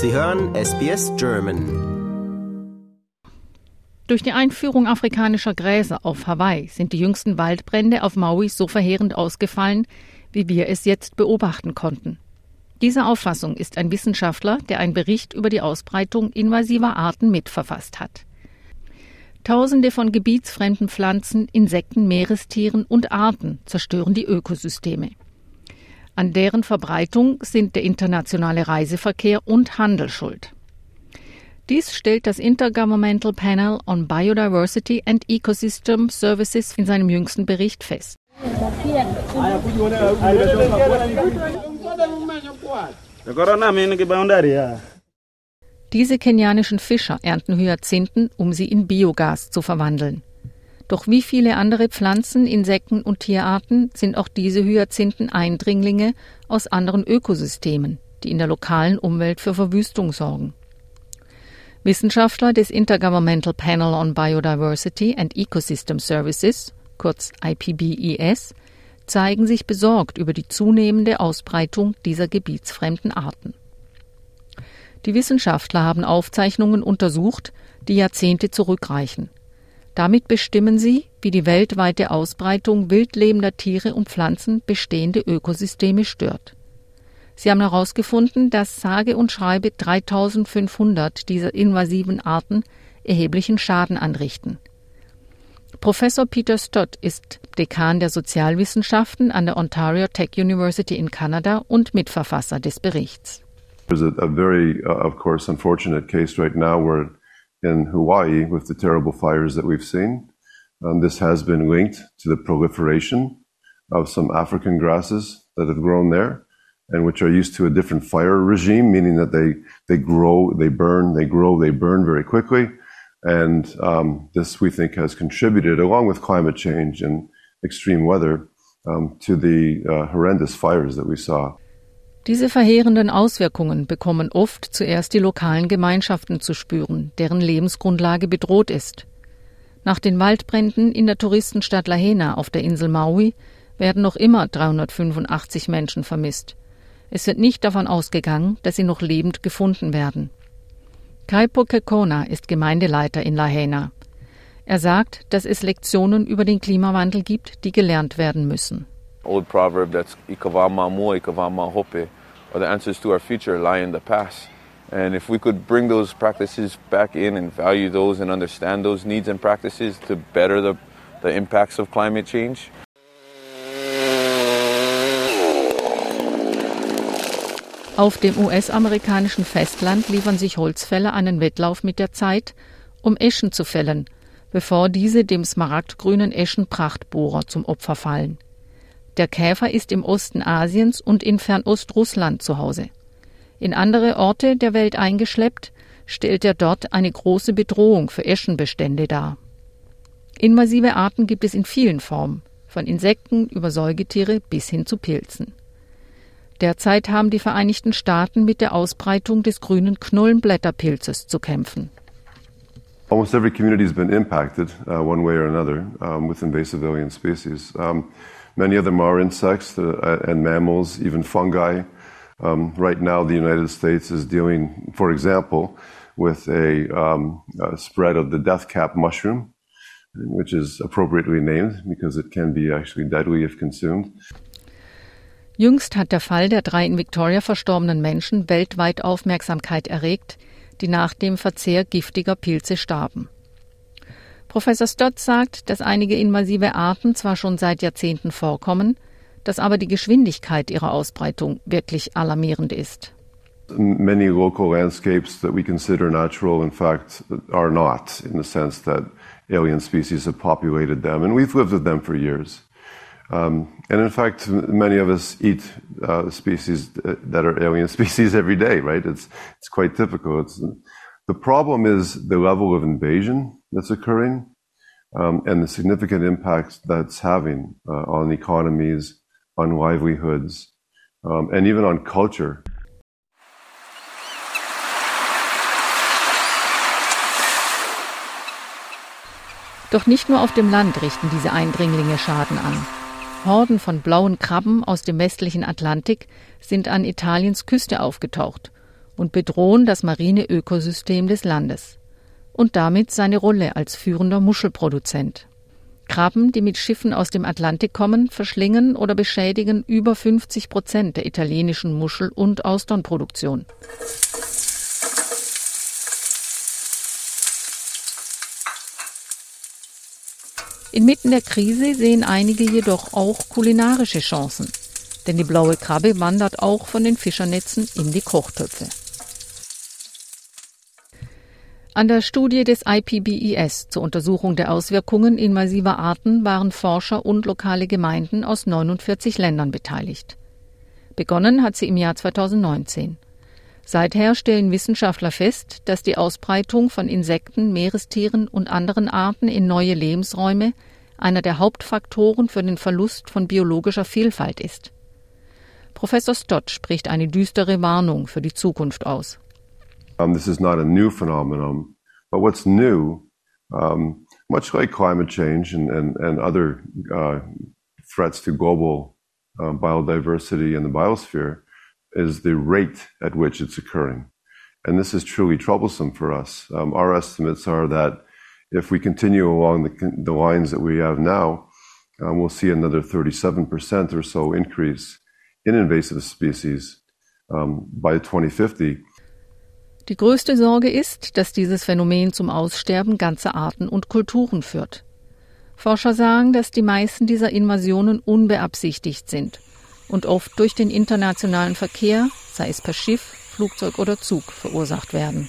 Sie hören SBS German. Durch die Einführung afrikanischer Gräser auf Hawaii sind die jüngsten Waldbrände auf Maui so verheerend ausgefallen, wie wir es jetzt beobachten konnten. Dieser Auffassung ist ein Wissenschaftler, der einen Bericht über die Ausbreitung invasiver Arten mitverfasst hat. Tausende von gebietsfremden Pflanzen, Insekten, Meerestieren und Arten zerstören die Ökosysteme. An deren Verbreitung sind der internationale Reiseverkehr und Handel schuld. Dies stellt das Intergovernmental Panel on Biodiversity and Ecosystem Services in seinem jüngsten Bericht fest. Diese kenianischen Fischer ernten Hyazinthen, um sie in Biogas zu verwandeln. Doch wie viele andere Pflanzen, Insekten und Tierarten sind auch diese Hyazinthen Eindringlinge aus anderen Ökosystemen, die in der lokalen Umwelt für Verwüstung sorgen. Wissenschaftler des Intergovernmental Panel on Biodiversity and Ecosystem Services, kurz IPBES, zeigen sich besorgt über die zunehmende Ausbreitung dieser gebietsfremden Arten. Die Wissenschaftler haben Aufzeichnungen untersucht, die Jahrzehnte zurückreichen. Damit bestimmen sie, wie die weltweite Ausbreitung wildlebender Tiere und Pflanzen bestehende Ökosysteme stört. Sie haben herausgefunden, dass sage und schreibe 3500 dieser invasiven Arten erheblichen Schaden anrichten. Professor Peter Stott ist Dekan der Sozialwissenschaften an der Ontario Tech University in Kanada und Mitverfasser des Berichts. There's a, a very, uh, of course, unfortunate case right now where in Hawaii with the terrible fires that we've seen. Um, this has been linked to the proliferation of some African grasses that have grown there and which are used to a different fire regime, meaning that they, they grow, they burn, they grow, they burn very quickly. And um, this, we think, has contributed, along with climate change and extreme weather, um, to the uh, horrendous fires that we saw. Diese verheerenden Auswirkungen bekommen oft zuerst die lokalen Gemeinschaften zu spüren, deren Lebensgrundlage bedroht ist. Nach den Waldbränden in der Touristenstadt Lahaina auf der Insel Maui werden noch immer 385 Menschen vermisst. Es wird nicht davon ausgegangen, dass sie noch lebend gefunden werden. Kaipo Kekona ist Gemeindeleiter in Lahaina. Er sagt, dass es Lektionen über den Klimawandel gibt, die gelernt werden müssen. Old proverb that's or the answers to our future lie in the past. And if we could bring those practices back in and value those and understand those needs and practices to better the, the impacts of climate change. Auf dem US-amerikanischen Festland liefern sich Holzfäller einen Wettlauf mit der Zeit, um Eschen zu fällen, bevor diese dem smaragdgrünen Eschenprachtbohrer zum Opfer fallen. Der Käfer ist im Osten Asiens und in Fernost-Russland zu Hause. In andere Orte der Welt eingeschleppt, stellt er dort eine große Bedrohung für Eschenbestände dar. Invasive Arten gibt es in vielen Formen, von Insekten über Säugetiere bis hin zu Pilzen. Derzeit haben die Vereinigten Staaten mit der Ausbreitung des grünen Knollenblätterpilzes zu kämpfen. Almost every community has been impacted uh, one way or another um, with invasive alien species. Um, Many of them are insects uh, and mammals, even fungi. Um, right now, the United States is dealing, for example, with a, um, a spread of the death cap mushroom, which is appropriately named because it can be actually deadly if consumed. Jüngst hat der Fall der drei in Victoria verstorbenen Menschen weltweit Aufmerksamkeit erregt, die nach dem Verzehr giftiger Pilze starben. Professor Stott sagt, dass einige invasive Arten zwar schon seit Jahrzehnten vorkommen, dass aber die Geschwindigkeit ihrer Ausbreitung wirklich alarmierend ist. Many local landscapes that we consider natural, in fact, are not, in the sense that alien species have populated them, and we've lived with them for years. Um, and in fact, many of us eat uh, species that are alien species every day, right? It's, it's quite typical. It's, the problem is the level of invasion that's occurring um, and the significant impact that's having uh, on economies, on livelihoods, um, and even on culture. Doch nicht nur auf dem Land richten diese Eindringlinge Schaden an. Horden von blauen Krabben aus dem westlichen Atlantik sind an Italiens Küste aufgetaucht und bedrohen das marine Ökosystem des Landes und damit seine Rolle als führender Muschelproduzent. Krabben, die mit Schiffen aus dem Atlantik kommen, verschlingen oder beschädigen über 50 Prozent der italienischen Muschel- und Austernproduktion. Inmitten der Krise sehen einige jedoch auch kulinarische Chancen, denn die blaue Krabbe wandert auch von den Fischernetzen in die Kochtöpfe. An der Studie des IPBES zur Untersuchung der Auswirkungen invasiver Arten waren Forscher und lokale Gemeinden aus 49 Ländern beteiligt. Begonnen hat sie im Jahr 2019. Seither stellen Wissenschaftler fest, dass die Ausbreitung von Insekten, Meerestieren und anderen Arten in neue Lebensräume einer der Hauptfaktoren für den Verlust von biologischer Vielfalt ist. Professor Stott spricht eine düstere Warnung für die Zukunft aus. Um, this is not a new phenomenon, but what's new, um, much like climate change and, and, and other uh, threats to global uh, biodiversity and the biosphere, is the rate at which it's occurring. And this is truly troublesome for us. Um, our estimates are that if we continue along the, the lines that we have now, um, we'll see another 37% or so increase in invasive species um, by 2050. Die größte Sorge ist, dass dieses Phänomen zum Aussterben ganzer Arten und Kulturen führt. Forscher sagen, dass die meisten dieser Invasionen unbeabsichtigt sind und oft durch den internationalen Verkehr, sei es per Schiff, Flugzeug oder Zug, verursacht werden.